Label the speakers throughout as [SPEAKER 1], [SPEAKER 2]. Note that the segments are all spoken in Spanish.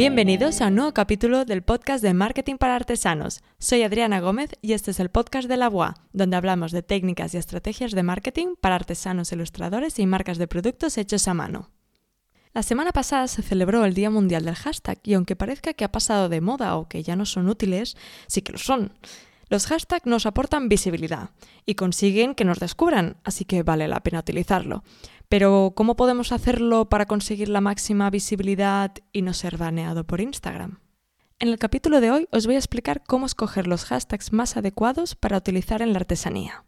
[SPEAKER 1] Bienvenidos a un nuevo capítulo del podcast de Marketing para Artesanos. Soy Adriana Gómez y este es el podcast de la BOA, donde hablamos de técnicas y estrategias de marketing para artesanos, ilustradores y marcas de productos hechos a mano. La semana pasada se celebró el Día Mundial del Hashtag y aunque parezca que ha pasado de moda o que ya no son útiles, sí que lo son. Los hashtags nos aportan visibilidad y consiguen que nos descubran, así que vale la pena utilizarlo. Pero, ¿cómo podemos hacerlo para conseguir la máxima visibilidad y no ser baneado por Instagram? En el capítulo de hoy os voy a explicar cómo escoger los hashtags más adecuados para utilizar en la artesanía.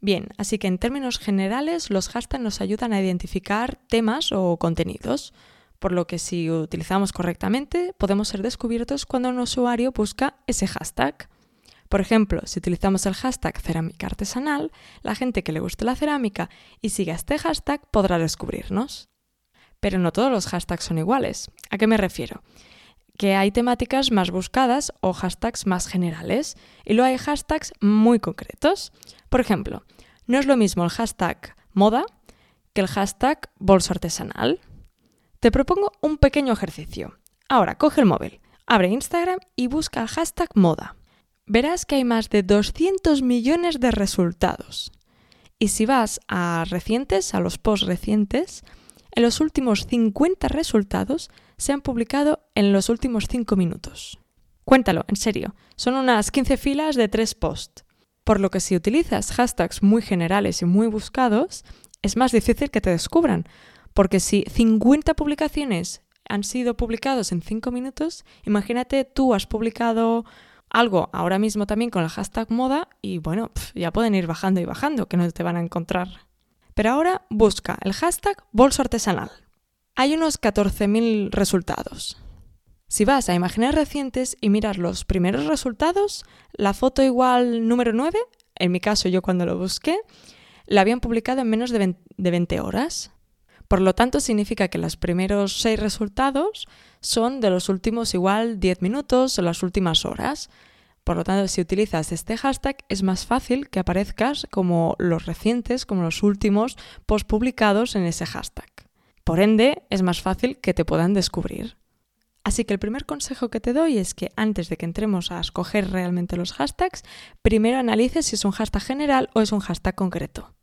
[SPEAKER 1] Bien, así que en términos generales los hashtags nos ayudan a identificar temas o contenidos, por lo que si utilizamos correctamente podemos ser descubiertos cuando un usuario busca ese hashtag. Por ejemplo, si utilizamos el hashtag cerámica artesanal, la gente que le guste la cerámica y siga este hashtag podrá descubrirnos. Pero no todos los hashtags son iguales. ¿A qué me refiero? Que hay temáticas más buscadas o hashtags más generales y luego hay hashtags muy concretos. Por ejemplo, no es lo mismo el hashtag moda que el hashtag bolso artesanal. Te propongo un pequeño ejercicio. Ahora, coge el móvil, abre Instagram y busca el hashtag moda verás que hay más de 200 millones de resultados. Y si vas a recientes, a los posts recientes, en los últimos 50 resultados se han publicado en los últimos 5 minutos. Cuéntalo, en serio, son unas 15 filas de 3 posts. Por lo que si utilizas hashtags muy generales y muy buscados, es más difícil que te descubran, porque si 50 publicaciones han sido publicados en 5 minutos, imagínate tú has publicado algo ahora mismo también con el hashtag moda y bueno, ya pueden ir bajando y bajando, que no te van a encontrar. Pero ahora busca el hashtag bolso artesanal. Hay unos 14.000 resultados. Si vas a imágenes recientes y miras los primeros resultados, la foto igual número 9, en mi caso yo cuando lo busqué, la habían publicado en menos de 20 horas. Por lo tanto, significa que los primeros seis resultados son de los últimos igual 10 minutos o las últimas horas. Por lo tanto, si utilizas este hashtag es más fácil que aparezcas como los recientes, como los últimos post publicados en ese hashtag. Por ende, es más fácil que te puedan descubrir. Así que el primer consejo que te doy es que antes de que entremos a escoger realmente los hashtags, primero analices si es un hashtag general o es un hashtag concreto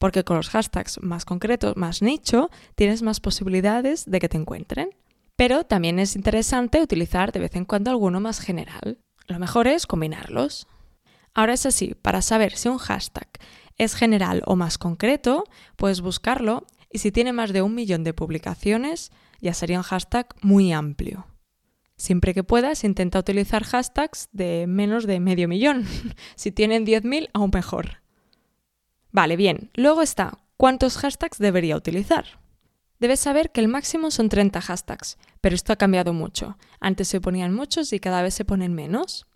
[SPEAKER 1] porque con los hashtags más concretos, más nicho, tienes más posibilidades de que te encuentren. Pero también es interesante utilizar de vez en cuando alguno más general. Lo mejor es combinarlos. Ahora es así, para saber si un hashtag es general o más concreto, puedes buscarlo y si tiene más de un millón de publicaciones, ya sería un hashtag muy amplio. Siempre que puedas, intenta utilizar hashtags de menos de medio millón. si tienen 10.000, aún mejor. Vale, bien. Luego está, ¿cuántos hashtags debería utilizar? Debes saber que el máximo son 30 hashtags, pero esto ha cambiado mucho. Antes se ponían muchos y cada vez se ponen menos.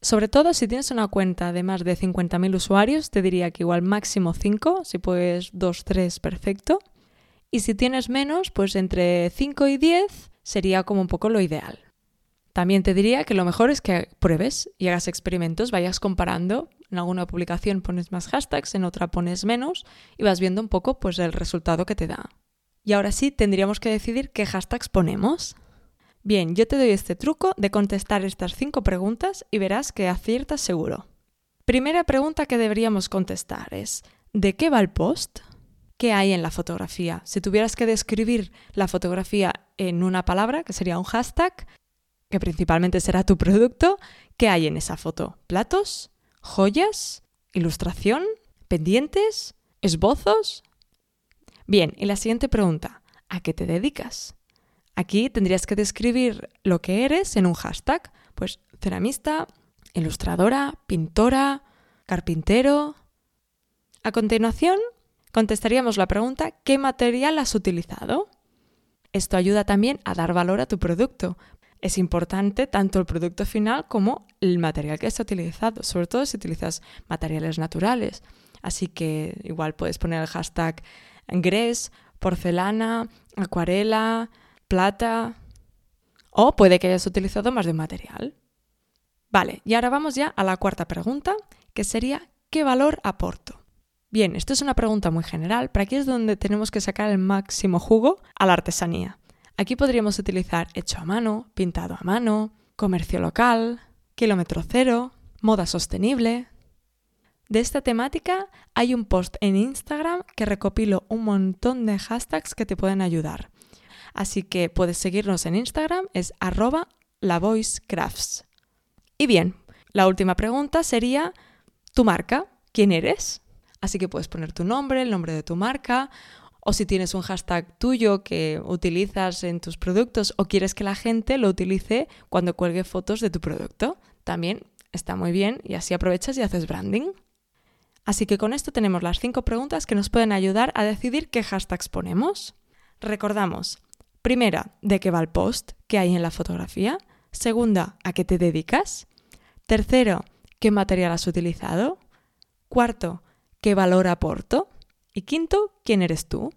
[SPEAKER 1] Sobre todo si tienes una cuenta de más de 50.000 usuarios, te diría que igual máximo 5, si puedes 2, 3, perfecto. Y si tienes menos, pues entre 5 y 10 sería como un poco lo ideal. También te diría que lo mejor es que pruebes y hagas experimentos, vayas comparando. En alguna publicación pones más hashtags, en otra pones menos y vas viendo un poco pues el resultado que te da. Y ahora sí, tendríamos que decidir qué hashtags ponemos. Bien, yo te doy este truco de contestar estas cinco preguntas y verás que aciertas seguro. Primera pregunta que deberíamos contestar es ¿de qué va el post? ¿Qué hay en la fotografía? Si tuvieras que describir la fotografía en una palabra, que sería un hashtag, que principalmente será tu producto, ¿qué hay en esa foto? ¿Platos? ¿Joyas? ¿Ilustración? ¿Pendientes? ¿Esbozos? Bien, y la siguiente pregunta, ¿a qué te dedicas? Aquí tendrías que describir lo que eres en un hashtag, pues ceramista, ilustradora, pintora, carpintero. A continuación, contestaríamos la pregunta ¿qué material has utilizado? Esto ayuda también a dar valor a tu producto, es importante tanto el producto final como el material que has utilizado, sobre todo si utilizas materiales naturales. Así que igual puedes poner el hashtag gres, porcelana, acuarela, plata o puede que hayas utilizado más de un material. Vale, y ahora vamos ya a la cuarta pregunta, que sería ¿qué valor aporto? Bien, esto es una pregunta muy general, pero aquí es donde tenemos que sacar el máximo jugo a la artesanía. Aquí podríamos utilizar hecho a mano, pintado a mano, comercio local, kilómetro cero, moda sostenible. De esta temática hay un post en Instagram que recopilo un montón de hashtags que te pueden ayudar. Así que puedes seguirnos en Instagram, es arroba lavoicecrafts. Y bien, la última pregunta sería, ¿tu marca? ¿Quién eres? Así que puedes poner tu nombre, el nombre de tu marca, o si tienes un hashtag tuyo que utilizas en tus productos o quieres que la gente lo utilice cuando cuelgue fotos de tu producto. También está muy bien y así aprovechas y haces branding. Así que con esto tenemos las cinco preguntas que nos pueden ayudar a decidir qué hashtags ponemos. Recordamos, primera, de qué va el post, qué hay en la fotografía. Segunda, a qué te dedicas. Tercero, qué material has utilizado. Cuarto, qué valor aporto. Y quinto, ¿quién eres tú?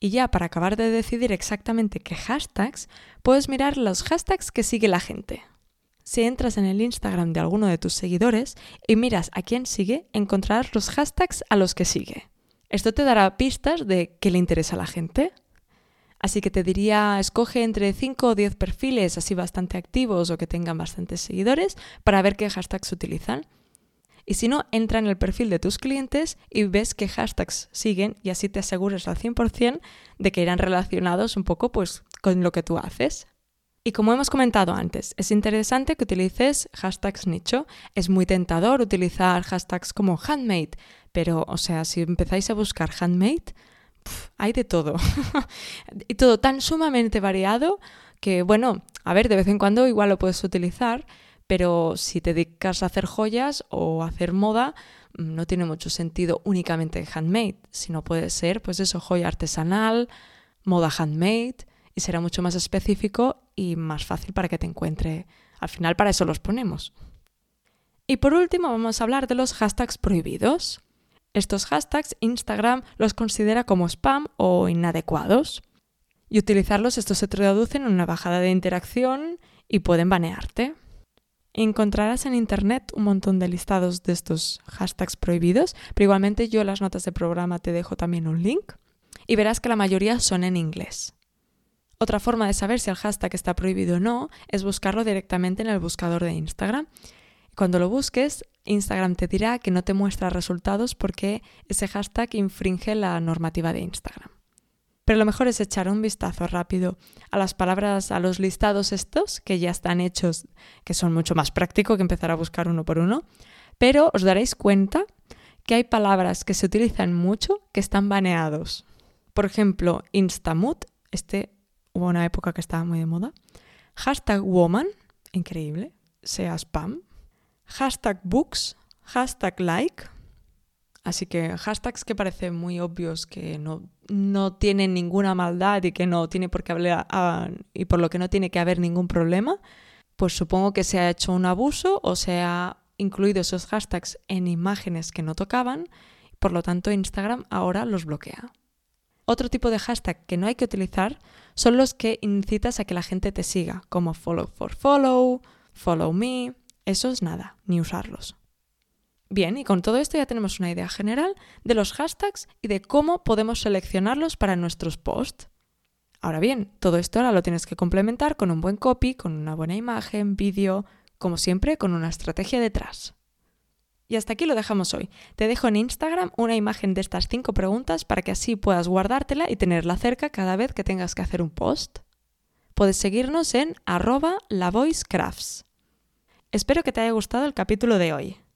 [SPEAKER 1] Y ya para acabar de decidir exactamente qué hashtags, puedes mirar los hashtags que sigue la gente. Si entras en el Instagram de alguno de tus seguidores y miras a quién sigue, encontrarás los hashtags a los que sigue. Esto te dará pistas de qué le interesa a la gente. Así que te diría, escoge entre 5 o 10 perfiles así bastante activos o que tengan bastantes seguidores para ver qué hashtags utilizan y si no, entra en el perfil de tus clientes y ves qué hashtags siguen y así te aseguras al 100% de que irán relacionados un poco pues con lo que tú haces. Y como hemos comentado antes, es interesante que utilices hashtags nicho. Es muy tentador utilizar hashtags como handmade, pero o sea, si empezáis a buscar handmade, hay de todo. y todo tan sumamente variado que, bueno, a ver, de vez en cuando igual lo puedes utilizar, pero si te dedicas a hacer joyas o a hacer moda, mm, no tiene mucho sentido únicamente handmade, sino puede ser, pues eso, joya artesanal, moda handmade, y será mucho más específico y más fácil para que te encuentre. Al final, para eso los ponemos. Y por último, vamos a hablar de los hashtags prohibidos. Estos hashtags Instagram los considera como spam o inadecuados. Y utilizarlos, esto se traduce en una bajada de interacción y pueden banearte. Encontrarás en internet un montón de listados de estos hashtags prohibidos, pero igualmente yo en las notas de programa te dejo también un link y verás que la mayoría son en inglés. Otra forma de saber si el hashtag está prohibido o no es buscarlo directamente en el buscador de Instagram. Cuando lo busques, Instagram te dirá que no te muestra resultados porque ese hashtag infringe la normativa de Instagram. Pero lo mejor es echar un vistazo rápido a las palabras, a los listados estos, que ya están hechos, que son mucho más práctico que empezar a buscar uno por uno. Pero os daréis cuenta que hay palabras que se utilizan mucho que están baneados. Por ejemplo, Instamut, este hubo una época que estaba muy de moda. Hashtag woman, increíble, sea spam. Hashtag books, hashtag like, Así que hashtags que parecen muy obvios que no, no tienen ninguna maldad y que no tiene por qué hablar y por lo que no tiene que haber ningún problema, pues supongo que se ha hecho un abuso o se ha incluido esos hashtags en imágenes que no tocaban, por lo tanto Instagram ahora los bloquea. Otro tipo de hashtag que no hay que utilizar son los que incitas a que la gente te siga, como follow for follow, follow me, eso es nada, ni usarlos. Bien, y con todo esto ya tenemos una idea general de los hashtags y de cómo podemos seleccionarlos para nuestros posts. Ahora bien, todo esto ahora lo tienes que complementar con un buen copy, con una buena imagen, vídeo, como siempre, con una estrategia detrás. Y hasta aquí lo dejamos hoy. Te dejo en Instagram una imagen de estas cinco preguntas para que así puedas guardártela y tenerla cerca cada vez que tengas que hacer un post. Puedes seguirnos en arroba lavoicecrafts. Espero que te haya gustado el capítulo de hoy.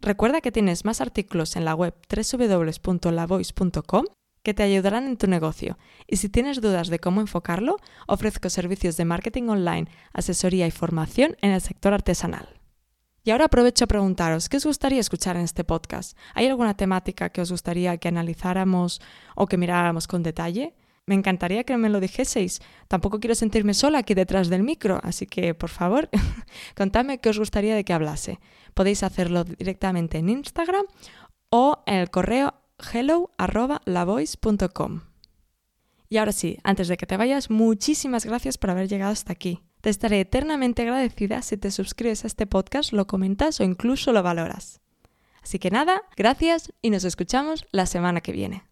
[SPEAKER 1] Recuerda que tienes más artículos en la web www.lavoice.com que te ayudarán en tu negocio. Y si tienes dudas de cómo enfocarlo, ofrezco servicios de marketing online, asesoría y formación en el sector artesanal. Y ahora aprovecho a preguntaros, ¿qué os gustaría escuchar en este podcast? ¿Hay alguna temática que os gustaría que analizáramos o que miráramos con detalle? Me encantaría que me lo dijeseis. Tampoco quiero sentirme sola aquí detrás del micro, así que por favor, contadme qué os gustaría de que hablase. Podéis hacerlo directamente en Instagram o en el correo hello@lavoice.com. Y ahora sí, antes de que te vayas, muchísimas gracias por haber llegado hasta aquí. Te estaré eternamente agradecida si te suscribes a este podcast, lo comentas o incluso lo valoras. Así que nada, gracias y nos escuchamos la semana que viene.